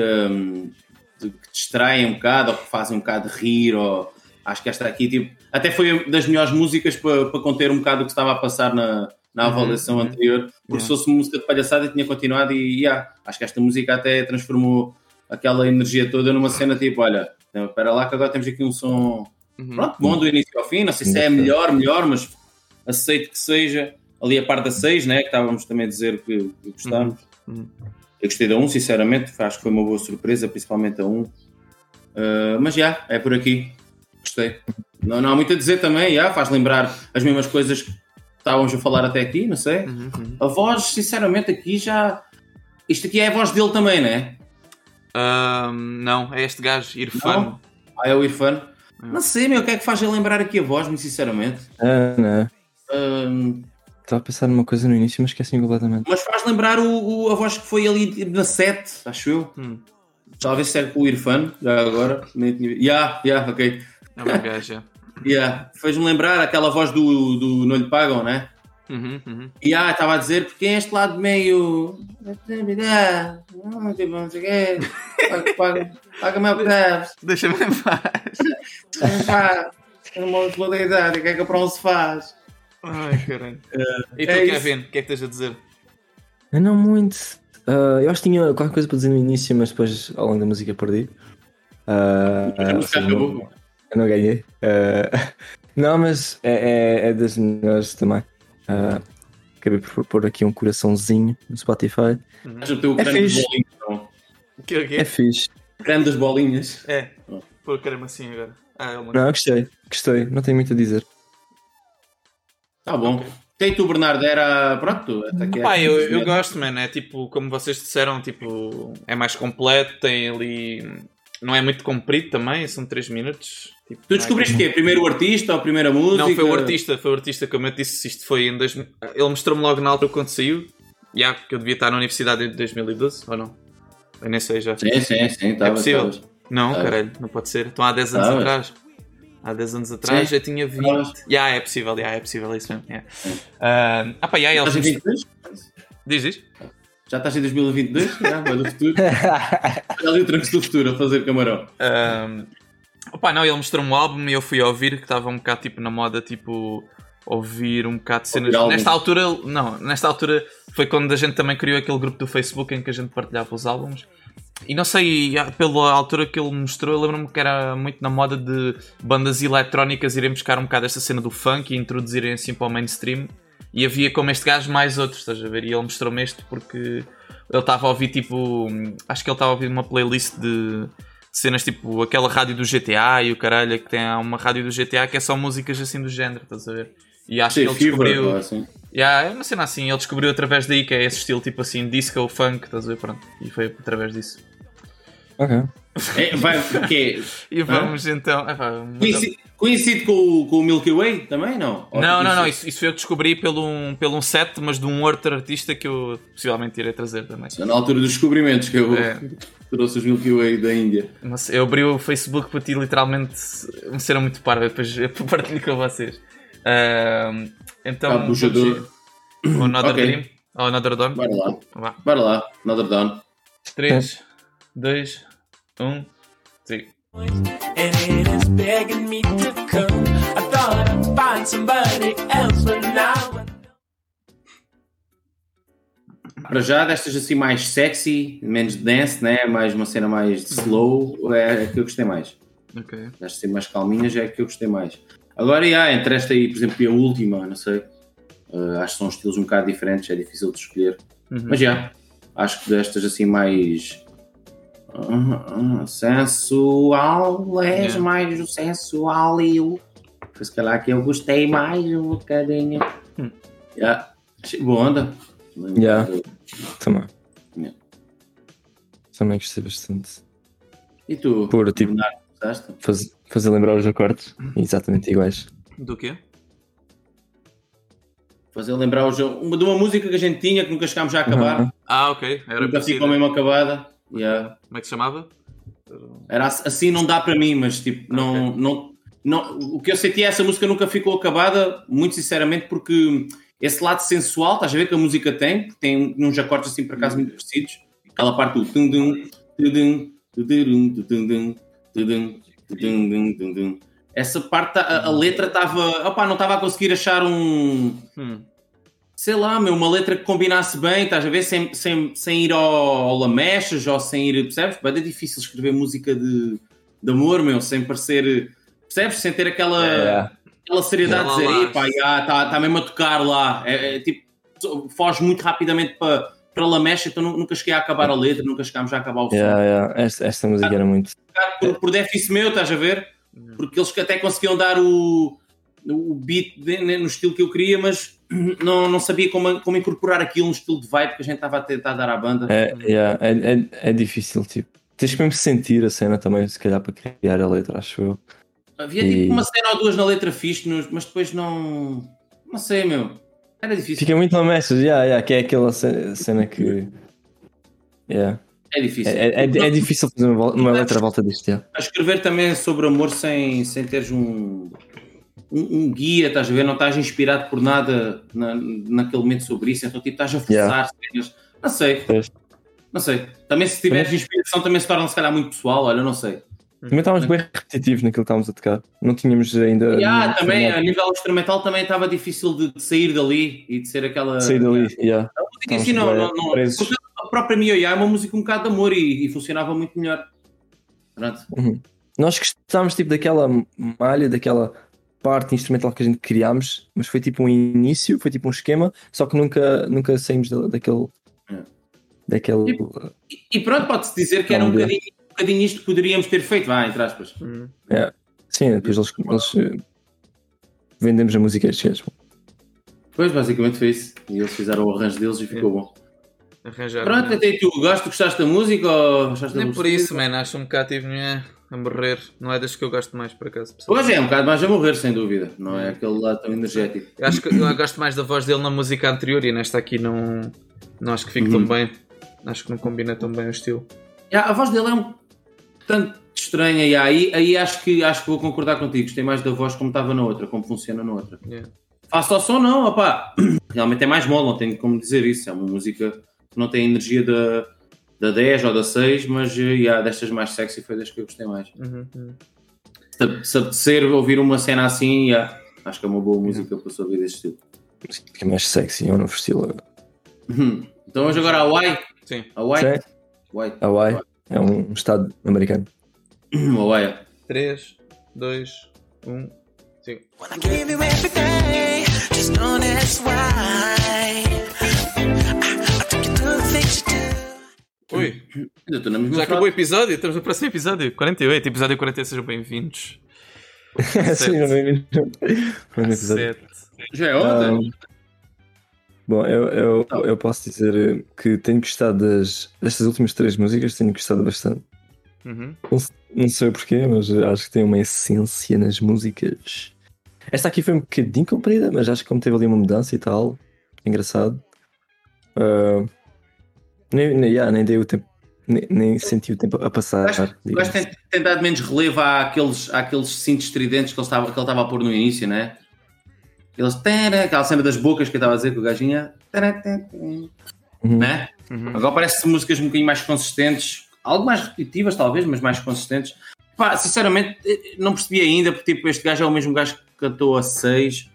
de- que distraem um bocado ou que fazem um bocado de rir. Ou, acho que esta aqui tipo, até foi das melhores músicas para, para conter um bocado o que estava a passar na, na avaliação anterior, porque se fosse música de palhaçada tinha continuado e yeah, acho que esta música até transformou aquela energia toda numa cena tipo, olha, então, espera lá que agora temos aqui um som Uhum. pronto, bom do início ao fim, não sei se é melhor, melhor, mas aceito que seja. Ali a parte da 6, né, que estávamos também a dizer que, que gostámos. Uhum. Eu gostei da 1, sinceramente, acho que foi uma boa surpresa, principalmente a 1. Uh, mas já, é por aqui. Gostei. Não, não há muito a dizer também, já, faz lembrar as mesmas coisas que estávamos a falar até aqui, não sei. Uhum, uhum. A voz, sinceramente, aqui já. Isto aqui é a voz dele também, né? Ahm, não, é este gajo, Irfan. Não? Ah, é o Irfan. Não sei, meu, o que é que faz ele lembrar aqui a voz, muito sinceramente. Ah, não. Hum, Estava a pensar numa coisa no início, mas esqueci completamente. mas faz lembrar o, o- a voz que foi ali na 7, acho eu. Hum. Talvez seja com o Irfan, já agora. Nem tinha... Yeah, yeah, ok. É um gajo, já. (laughs) Yeah. Fez-me lembrar aquela voz do, do Não lhe pagam, né? Uhum, uhum. E ah, estava a dizer porque é este lado meio. Não, tipo, não sei o quê. Paga- paga- Paga-me o que deves. Deixa-me em paz. Pá, Tenho uma utilidade, o que é que para onde se faz? Ai, caralho. e tu, é. Kevin, o que é que tens a dizer? Eu não muito. Ah, eu acho que tinha qualquer coisa para dizer no início, mas depois ao longo da música perdi. Ah, A música ah, acabou. Eu não ganhei. Ah, não, mas é, é, é das melhores também. Ah, acabei por pôr aqui um coraçãozinho no Spotify. Acho que o É creme das fixe. bolinhas. não? O que é que É é? fixe. Das bolinhas. É. Pô, caramba, assim agora. Ah, ele não. Não, gostei. Gostei. Não tenho muito a dizer. Tá bom. Tem tu, Bernardo, era. Pronto, até que é- Pá, eu, eu gosto, mano. É tipo, como vocês disseram, tipo, é mais completo, tem ali. Não é muito comprido também, são 3 minutos. Tipo, Tu é descobriste o como- quê? Primeiro o artista ou a primeira música? Não, foi o artista, foi o artista, como eu disse, isto foi em 2000. Ele mostrou-me logo na altura quando saiu. Já, que eu devia estar na universidade em 2012, ou não? Eu nem sei já. Sim, sim, sim. Tava, é possível? tavas. Não, caralho, não pode ser. Então há 10 anos Tavas. atrás. Há 10 anos atrás Sim. já tinha 20. Tavas. Já, é possível, já, é possível, é isso mesmo. yeah. Ah, ah, pá, em 22? Diz, diz. Já estás em 2022? Já, vai do futuro. (laughs) Olha ali o tranco do futuro a fazer camarão. Um, opa, não, ele mostrou-me um álbum e eu fui ouvir que estava um bocado tipo na moda, tipo ouvir um bocado de cenas. Nesta altura, não, nesta altura foi quando a gente também criou aquele grupo do Facebook em que a gente partilhava os álbuns. E não sei, pela altura que ele mostrou, eu lembro-me que era muito na moda de bandas eletrónicas irem buscar um bocado esta cena do funk e introduzirem assim para o mainstream. E havia como este gajo mais outros, estás a ver? E ele mostrou-me este porque ele estava a ouvir tipo. Acho que ele estava a ouvir uma playlist de cenas tipo aquela rádio do GTA e o caralho, que tem uma rádio do GTA que é só músicas assim do género, estás a ver? E acho Sim, que ele descobriu. ou assim. Yeah, é uma cena assim, ele descobriu através daí que é esse estilo tipo assim, disco, funk, estás a ver? Pronto. E foi através disso. Ok. É, vai, o quê? (laughs) E vamos então. epá, mudar- Coincide, coincide com, o, com o Milky Way também, não? Ou Não, não, não, coincide? isso, isso foi eu que descobri pelo um, pelo um set, mas de um outro artista que eu possivelmente irei trazer também. É Na altura dos descobrimentos que eu É. trouxe os Milky Way da Índia. Não sei, eu abri o Facebook para ti literalmente me serão muito parvo, depois eu (laughs) partilho com vocês. Ahm, então, Ah, puxador. o Another Ok. Dream, ou Another Dawn. Bora lá. Bora lá. Another Down. 3, 2, um, sim. and it is begging me to come. I thought I'd find somebody else, but now. Para já, destas assim mais sexy, menos dance, né? mais uma cena mais slow, é a que eu gostei mais. Ok. Destas assim mais calminhas é a que eu gostei mais. Agora, yeah, entre esta e, por exemplo, e a última, não sei. eh, acho que são estilos um bocado diferentes, é difícil de escolher. Uhum. Mas já, acho que destas assim mais. Ah, ah, sensual, és Yeah. mais o sensual e o. Se calhar que eu gostei mais um bocadinho. Hum. Yeah. Boa onda. Yeah. Também. Yeah. Também gostei bastante. E tu? Por, tipo, faz- fazer lembrar os acordes exatamente iguais. Do quê? Fazer lembrar o jogo. Uma, de uma música que a gente tinha que nunca chegámos a acabar. Uhum. Ah, ok. Era nunca ficou mesmo acabada. Yeah. Como é que se chamava? Era ass- assim não dá para mim, mas tipo, não, não, não, o que eu senti é essa música nunca ficou acabada, muito sinceramente, porque esse lado sensual, estás a ver que a música tem, tem uns acordes assim por acaso muito parecidos. Aquela parte do tum dum, tudum, tudum. Essa parte, tá- a, a letra estava, opá, não estava a conseguir achar um, Hum. Sei lá, meu, uma letra que combinasse bem, estás a ver, sem, sem, sem ir ao, ao Lamechas ou sem ir, percebes? Bem, é difícil escrever música de, de amor, meu, sem parecer, percebes? Sem ter aquela, Yeah. aquela seriedade de Lá, dizer, lá. epá, está tá mesmo a tocar lá, é, é tipo, foge muito rapidamente para para Lamecha, então nu- nunca cheguei a acabar a letra, nunca chegámos a acabar o som. Yeah, yeah. Esta, esta música era muito. Por, por déficit meu, estás a ver? Porque eles que até conseguiam dar o, o beat de- né, no estilo que eu queria, mas não, não sabia como, como incorporar aquilo no estilo de vibe que a gente estava a tentar dar à banda. É, yeah, é, é, é difícil, tipo. Tens que mesmo sentir a cena também, se calhar, para criar a letra, acho eu. Havia E- tipo uma cena ou duas na letra fixe, mas depois não. Não sei, meu. Era difícil. Fica muito na message, yeah, yeah, que é aquela ce- cena que. Yeah. É difícil. É, é, é difícil fazer uma, uma letra à volta disto. Yeah. A escrever também sobre amor sem, sem teres um, um, um guia, estás a ver? Não estás inspirado por nada na, naquele momento sobre isso, então tipo, estás a forçar Yeah. Não sei. Não sei. Também se tiveres inspiração também se torna se calhar muito pessoal, olha, não sei. Também estávamos bem repetitivos naquilo que estávamos a tocar. Não tínhamos ainda. E ah, nenhum também a nível instrumental também estava difícil de, de sair dali e de ser aquela. sair dali. Yeah. A música em si não, não, não- a própria Mioya é uma música um bocado de amor e, e funcionava muito melhor. Pronto. Nós gostávamos tipo daquela malha, daquela parte instrumental que a gente criámos, mas foi tipo um início, foi tipo um esquema, só que nunca, nunca saímos da- daquele. É. Daquele. E, e pronto, pode-se dizer que era um bocadinho, um bocadinho isto que poderíamos ter feito, vá, entre aspas. Sim, depois eles, eles eh, vendemos a música a estes gajos. Pois, basicamente foi isso. E eles fizeram o arranjo deles e ficou bom. Arranjar. Pronto, até tu, gosto, gostaste da música ou gostaste da Nem por música? isso, man. Acho um bocado tipo, a morrer. Não é das que eu gosto mais, por acaso. Hoje é um bocado mais a morrer, sem dúvida. Não é aquele lado tão energético. Eu acho que eu gosto mais da voz dele na música anterior e nesta aqui não, não acho que fique Uhum. tão bem. Acho que não combina tão bem o estilo. Yeah, a voz dele é um tanto estranha. E aí, aí acho, que, acho que vou concordar contigo. Gostei mais da voz como estava na outra, como funciona na outra. Yeah. Face ao som, não, opá. (clears throat) Realmente é mais mole, não tenho como dizer isso. É uma música que não tem a energia da, da 10 ou da 6, mas yeah, destas mais sexy foi das que eu gostei mais. Uhum, uhum. Se, se apetecer ouvir uma cena assim, yeah, acho que é uma boa música para se ouvir deste estilo. Fica mais sexy, é um novo estilo. Uhum. Então vamos agora ao White. Sim. A White. Sim. White. Hawaii é um estado americano. Hawaii. 3, 2, 1. Sim. When I give you everything, just know that's why. Do. Ui, Ainda estou na mesma já frase. acabou o episódio? Estamos no próximo episódio. 48. Episódio 40, sejam bem-vindos. (laughs) Episódio. Sete. Já é ontem. Um, bom, eu, eu, Então. eu posso dizer eh, que tenho gostado das, destas últimas três músicas, tenho gostado bastante. Uhum. Não, não sei porquê, mas acho que tem uma essência nas músicas. Esta aqui foi um bocadinho comprida, mas acho que como teve ali uma mudança e tal, engraçado. Ah, nem, nem, yeah, nem dei o tempo, nem, nem senti o tempo a passar. Acho, que tem, tem dado menos relevo àqueles, àqueles cintos estridentes que ele estava, que ele estava a pôr no início, né? Aqueles, tara, aquela cena das bocas que eu estava a dizer que o tara, Uhum. Né? Agora parece músicas um bocadinho mais consistentes, algo mais repetitivas, talvez, mas mais consistentes. Pá, sinceramente, eh, não percebi ainda, porque tipo, este gajo é o mesmo gajo que cantou a 6.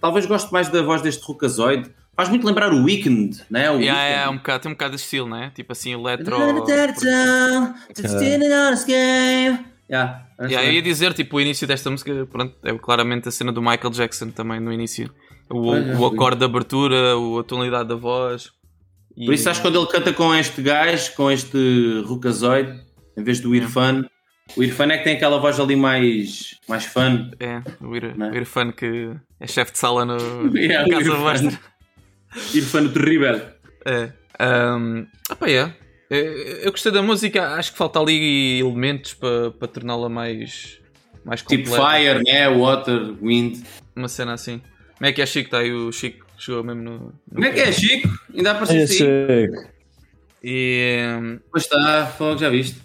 Talvez goste mais da voz deste Rucazoide. Faz muito lembrar o Weekend, né? O Yeah, yeah, é um bocado, tem um bocado de estilo, né? Tipo assim, eletro. Yeah, Yeah, eu ia dizer, tipo, o início desta música, pronto, é claramente a cena do Michael Jackson também no início. O, é. o acorde de abertura, o- a tonalidade da voz. E- Por isso acho que quando ele canta com este gajo, com este Rucazoide, em vez do Irfan, o Irfan é que tem aquela voz ali mais, mais fun. É, o, Ir, é? o Irfan que é chefe de sala no, (laughs) Yeah, casa Irfan. Vostra. Irfan o terrível. É. Um, opa, é. É, Eu gostei da música, acho que falta ali elementos para para torná-la mais, mais Tipo completa. Fire, né? Water, Wind. Uma cena assim. Como é que é Chico? Está aí o Chico, chegou mesmo no. no Como é que é, Chico? Ainda apareceste aí? Chico. E. Pois está, foi já viste.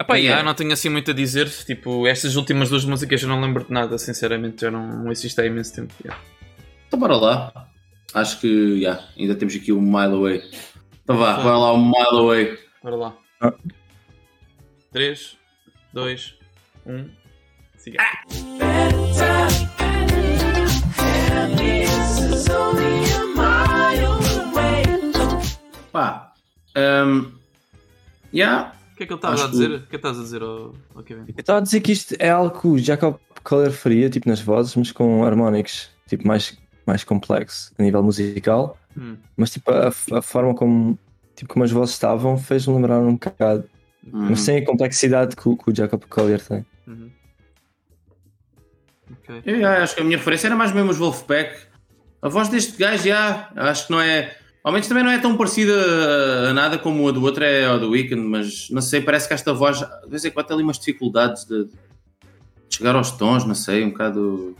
Epá, É. yeah, não tenho assim muito a dizer. Tipo, estas últimas duas músicas eu não lembro de nada, sinceramente. Já não, não assisto há imenso tempo. yeah. Então bora lá. Acho que já, ainda temos aqui o Mile Away. Então vá, vai lá o Mile Away. Bora lá. Ah. 3, 2, 1. Siga. Pá. Um, já. O que é que ele estava a dizer? O que é que estás a dizer ao, ao Kevin? Eu estava a dizer que isto é algo que o Jacob Collier faria, tipo nas vozes, mas com harmónicos, tipo mais, mais complexo a nível musical. Hum. Mas tipo a, a forma como, tipo, como as vozes estavam fez-me lembrar um bocado, Hum. mas sem a complexidade que, o- que o Jacob Collier tem. Uhum. Ok. Eu já, acho que a minha referência era mais mesmo os Wolfpack. A voz deste gajo já, acho que não é. Ao menos também não é tão parecida a nada como a do outro é a do Weekend, mas não sei, parece que esta voz, de vez em quando tem ali umas dificuldades de, de chegar aos tons, não sei, um bocado.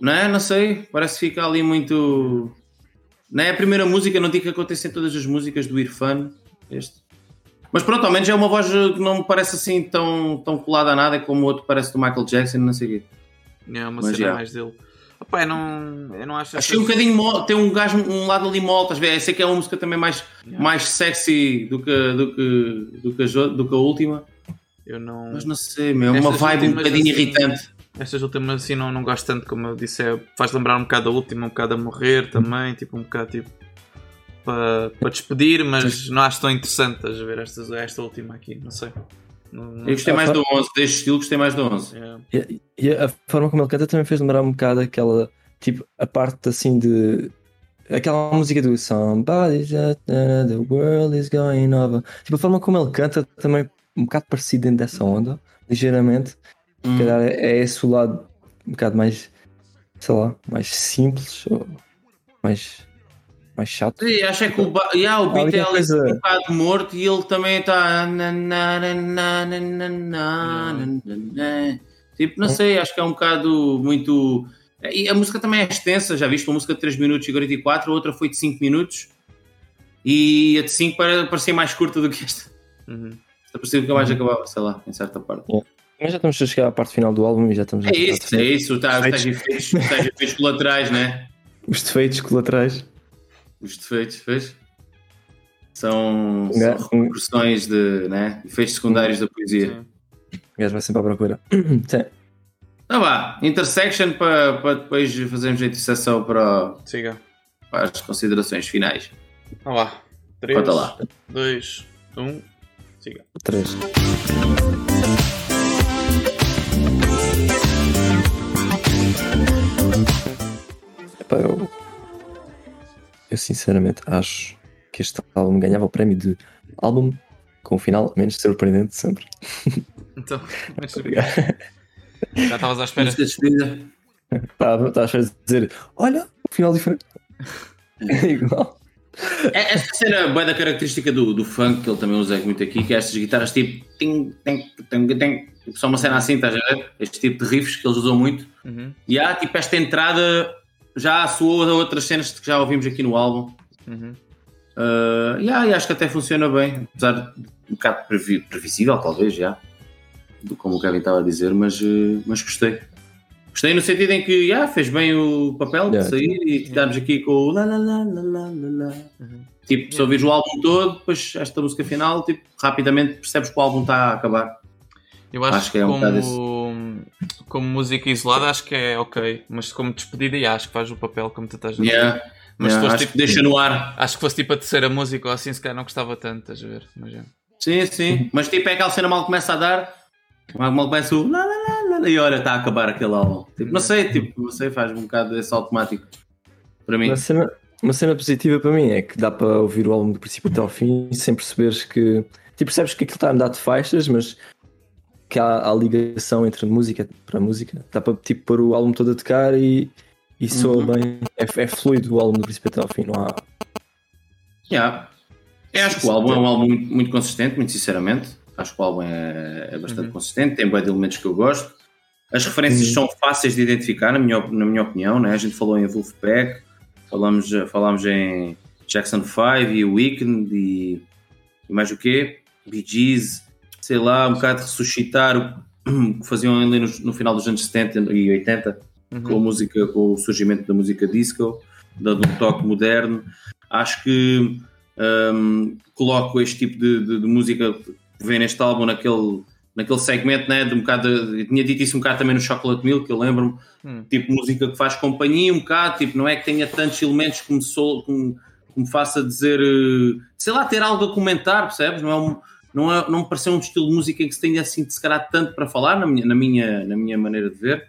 Não é? Não sei, parece que fica ali muito. Não é a primeira música, não digo que acontece em todas as músicas do Irfan, este. Mas pronto, ao menos é uma voz que não me parece assim tão, tão colada a nada como o outro parece do Michael Jackson, não sei o quê. É uma Mas cena já. mais dele. Opa, eu não, eu não acho Achei um bocadinho mole, tem um gajo, um lado ali estás a ver? Sei que é uma música também mais, Yeah. mais sexy do que, do, que, do, que a, do que a última, Eu não. mas não sei, meu, é uma vibe um bocadinho assim, irritante. Estas últimas assim não, não gosto tanto, como eu disse, é, faz lembrar um bocado da última, um bocado a morrer também, tipo um bocado tipo para para despedir, mas não acho tão interessante, estás a ver? Esta, esta última aqui, não sei. Não, não- Eu gostei mais do 11, deste estilo gostei mais do 11. é. E, e a forma como ele canta também fez lembrar um bocado aquela, tipo, a parte assim de. Aquela música do Somebody, that, uh, the world is going over. Tipo, a forma como ele canta também um bocado parecido dentro dessa onda, ligeiramente. Hum. Calhar é esse o lado um bocado mais, sei lá, mais simples ou mais, mais chato. E acho que o, yeah, o beat é coisa... um bocado morto e ele também está. Tipo, não hum. sei, acho que é um bocado muito. E a música também é extensa, já viste uma música de 3 minutos e 44, a outra foi de 5 minutos e a de 5 parecia mais curta do que esta. Uhum. Esta parecia que mais uhum. acabava, sei lá, em certa parte. Yeah. Mas já estamos a chegar à parte final do álbum e já estamos É isso, é isso. Tá, os defeitos efeitos, colaterais, né? Os defeitos colaterais. Os defeitos, fez? São, são de né? efeitos secundários da poesia. O gajo vai sempre à procura. (clears throat) Sim. Tá vá, intersection para, para depois fazermos a interseção para, Siga. para as considerações finais. Tá vá. 3, 2, 1, siga. 3. Eu, eu sinceramente acho que este álbum ganhava o prémio de álbum com o final menos surpreendente de sempre. Então, mas (laughs) já estavas à espera. Despedida. Estava a espera de dizer: Olha, um final diferente. (laughs) É igual. É esta cena bem da característica do, do funk, que ele também usa muito aqui, que é estas guitarras tipo. Ting, ting, ting, ting, tipo só uma cena assim, estás a ver? Este tipo de riffs que eles usam muito. Uhum. E há tipo esta entrada já soou a outras cenas que já ouvimos aqui no álbum. Uhum. Uh, yeah, e acho que até funciona bem, apesar de um bocado previ- previsível, talvez, já, do como o Kevin estava a dizer, mas, uh, mas gostei. Gostei no sentido em que já fez bem o papel de Yeah. sair e ficarmos aqui com o la la la la la la la. Tipo, se ouvires o álbum todo, depois esta música final, tipo, rapidamente percebes que o álbum está a acabar. Eu acho, Acho que que é um como, como música isolada acho que é ok, mas como despedida yeah, acho que faz o papel como tu estás a dizer. Yeah. Mas Yeah, se fosse acho tipo- que deixa no ar. Acho que fosse tipo a terceira música ou assim, se calhar não gostava tanto, estás a ver? Mas, é. Sim, sim. Mas tipo, é aquela cena mal começa a dar, mal mal começa o la la, la e olha, está a acabar aquele álbum. Tipo, não sei, tipo, não sei, faz um bocado esse automático para mim. Uma cena, uma cena positiva para mim é que dá para ouvir o álbum do princípio até ao fim sem perceberes que. Tipo, percebes que aquilo está a andar de faixas, mas que há, há ligação entre música para música. Dá para tipo, pôr o álbum todo a tocar e, e soa Uhum. bem. É, é fluido o álbum do princípio até ao fim, não há. Yeah. Eu acho que o álbum é um álbum muito, muito consistente, muito sinceramente. Acho que o álbum é, é bastante Uhum. consistente, tem bem de elementos que eu gosto. As referências Uhum. são fáceis de identificar, na minha, na minha opinião. Né? A gente falou em Wolfpack, falamos, falámos em Jackson 5 e Weekend e, e mais o quê? Bee Gees, sei lá, um bocado ressuscitar o (clears throat) que faziam ali no, no final dos anos 70 e 80 com a música, com o surgimento da música disco, dando um toque moderno. Acho que hum, coloco este tipo de, de- de música que vem neste álbum naquele, naquele segmento, né, de um bocado, de- tinha dito isso um bocado também no Chocolate Milk, que eu lembro-me, Hum. tipo música que faz companhia um bocado, tipo, não é que tenha tantos elementos que me, sou, que me, que me faça dizer, eh, sei lá, ter algo a comentar, percebes? Não é um, não, é, não me pareceu um estilo de música em que se tenha assim, se calhar, tanto para falar, na minha, na minha, na minha maneira de ver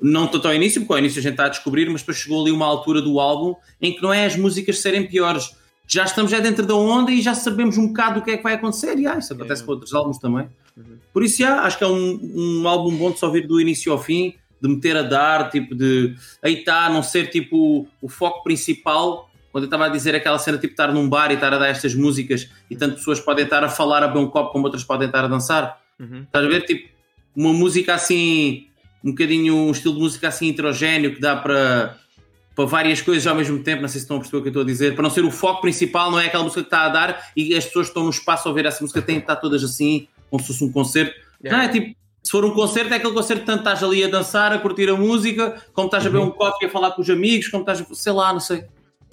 não tanto ao início, porque ao início a gente está a descobrir, mas depois chegou ali uma altura do álbum em que não é as músicas serem piores. Já estamos já dentro da onda e já sabemos um bocado do que é que vai acontecer. E ah, isso acontece com outros álbuns também. Por isso, já, acho que é um, um álbum bom de se ouvir do início ao fim, de meter a dar, tipo de aí está, não ser tipo o foco principal. Quando eu estava a dizer aquela cena tipo estar num bar e estar a dar estas músicas e tanto pessoas podem estar a falar a beber um copo como outras podem estar a dançar. Uhum. Estás a ver? Tipo, uma música assim, um bocadinho, um estilo de música assim heterogéneo que dá para, para várias coisas ao mesmo tempo. Não sei se estão a perceber o que eu estou a dizer. Para não ser o foco principal, não é aquela música que está a dar e as pessoas que estão no espaço a ouvir essa música têm que estar todas assim, como se fosse um concerto. Yeah. Não é tipo, se for um concerto, é aquele concerto tanto estás ali a dançar, a curtir a música, como estás a beber um copo e a falar com os amigos, como estás a. sei lá, não sei.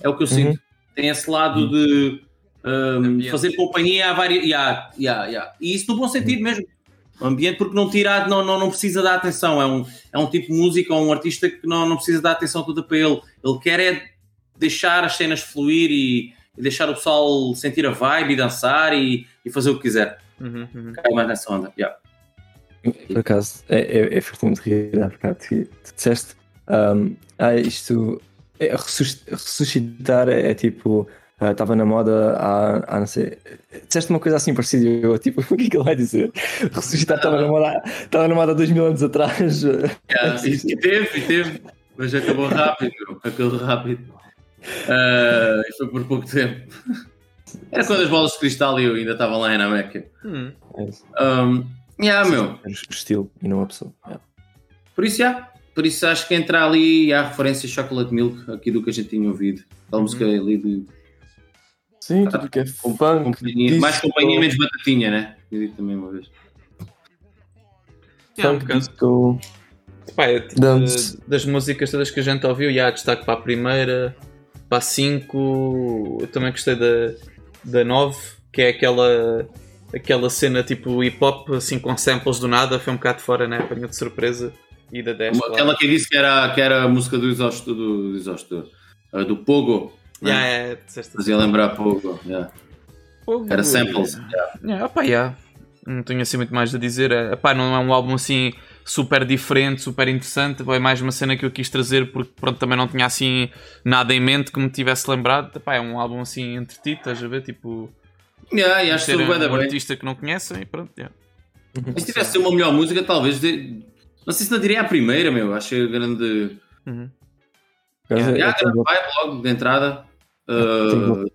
É o que eu sinto. Tem esse lado de. hum, Ambiente. fazer companhia a várias. Yeah, yeah, yeah. E isso no bom sentido mesmo. O ambiente, porque não tira, não, não, não precisa dar atenção. É um, é um tipo de música, ou um artista que não, não precisa dar atenção toda para ele. Ele quer é deixar as cenas fluir e, e deixar o pessoal sentir a vibe e dançar e, e fazer o que quiser. Uhum, uhum. Cai mais nessa onda. Yeah. Por acaso, é, é, é farto de rir há bocado. que Tu disseste, um, ah, isto, é, ressus- ressuscitar é, é tipo, ah, estava na moda há, há não sei, disseste uma coisa assim parecida e eu, tipo, (laughs) o que é que ele vai dizer? Ressuscitar estava na moda, estava na moda há dois mil anos atrás. (laughs) Yeah, e, teve, e teve, mas acabou rápido, (laughs) acabou rápido. E foi por pouco tempo. Era quando as bolas de cristal e eu ainda estava lá em Nameca. Hum. É isso. Um, yeah, meu. É estilo e não a pessoa. Yeah. Por isso, yeah. Por isso acho que entra ali e há referência a Chocolate Milk, aqui do que a gente tinha ouvido. Aquela música ali de Sim, tudo que é com- funk, companhia, mais disco, companhia, menos batatinha, né? Eu digo também uma vez. Yeah, Funk, disco. Pá, é tipo de- das músicas todas que a gente ouviu, e há destaque para a primeira, para a 5, eu também gostei da, da 9, que é aquela, aquela cena tipo hip hop, assim com samples do nada, foi um bocado fora, né? Apanhou de surpresa. E da 10, claro. Aquela que eu disse que era, que era a música do exausto, do, do, exausto, do Pogo. né? Yeah, é, disseste Fazia lembrar Pogo. yeah. Fogo. Era samples. yeah. Yeah, opá, yeah. Não tenho assim muito mais a dizer. É, epá, não é um álbum assim super diferente, super interessante. É mais uma cena que eu quis trazer porque pronto, também não tinha assim nada em mente que me tivesse lembrado. Epá, é um álbum assim entretido, estás a ver? Tipo, Yeah, e acho que um bem. artista que não conhecem e pronto. yeah. Se tivesse uma melhor música, talvez. de- Não sei se não diria a primeira, meu. Acho que é grande. Uhum. Yeah, tenho- grande vibe logo de entrada. Tenho- Uh...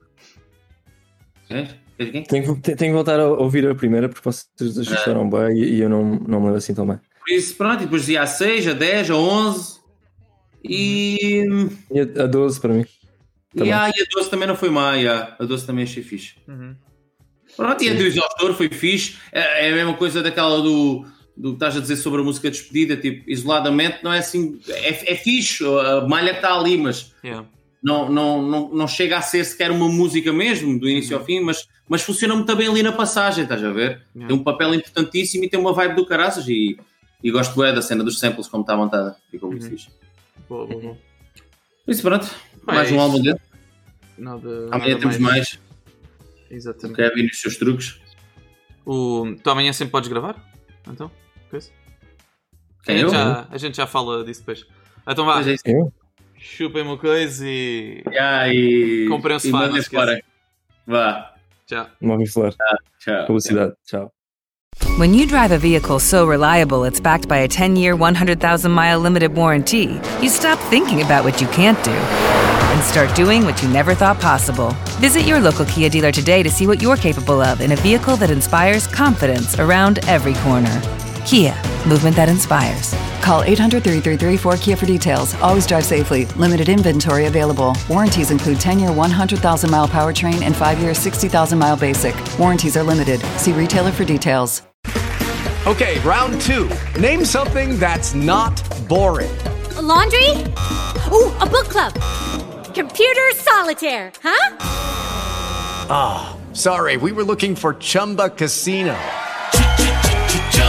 É? É de quem? Tenho, que- tenho que voltar a ouvir a primeira porque vocês dois É. bem e, e eu não, não me lembro assim tão bem. Por isso, pronto, e depois dizia a 6, a 10, a 11 e. E a, a 12 para mim. E, Também. ah, e a 12 também não foi má, yeah. a 12 também achei fixe. Uhum. Pronto, e a do exaustor foi fixe. É, é a mesma coisa daquela do, do que estás a dizer sobre a música de despedida, tipo, isoladamente não é assim, é, é fixe, a malha está ali, mas Yeah. não, não, não, não chega a ser sequer uma música mesmo, do início ao fim, mas, mas funciona muito bem ali na passagem, estás a ver? Yeah. Tem um papel importantíssimo e tem uma vibe do caraças e, e gosto bem da cena dos samples como está montada, ficou muito Uhum. fixe. Boa, boa, boa. Isso pronto, mais um álbum dele, Nada, amanhã nada temos mais, o Exatamente. Kevin e os seus truques. O... Tu amanhã sempre podes gravar? Então? Coisa? A Quem gente, eu? já, a gente já fala disso depois. Então vá, Pois é isso. Eu? chupem uma coisa e. Já, e, Comprem um e sofá, não mandem esqueçam. fora. Vá, Tchau. Não ouvi falar. tchau. Publicidade. Tchau. When you drive a vehicle so reliable it's backed by a 10 year, 100,000 mile limited warranty, you stop thinking about what you can't do and start doing what you never thought possible. Visit your local Kia dealer today to see what you're capable of in a vehicle that inspires confidence around every corner. Kia, movement that inspires. Call 800 333 4KIA for details. Always drive safely. Limited inventory available. Warranties include 10 year 100,000 mile powertrain and 5 year 60,000 mile basic. Warranties are limited. See retailer for details. Okay, round two. Name something that's not boring. A laundry? Ooh, a book club. Computer solitaire, huh? Ah, sorry, we were looking for Chumba Casino.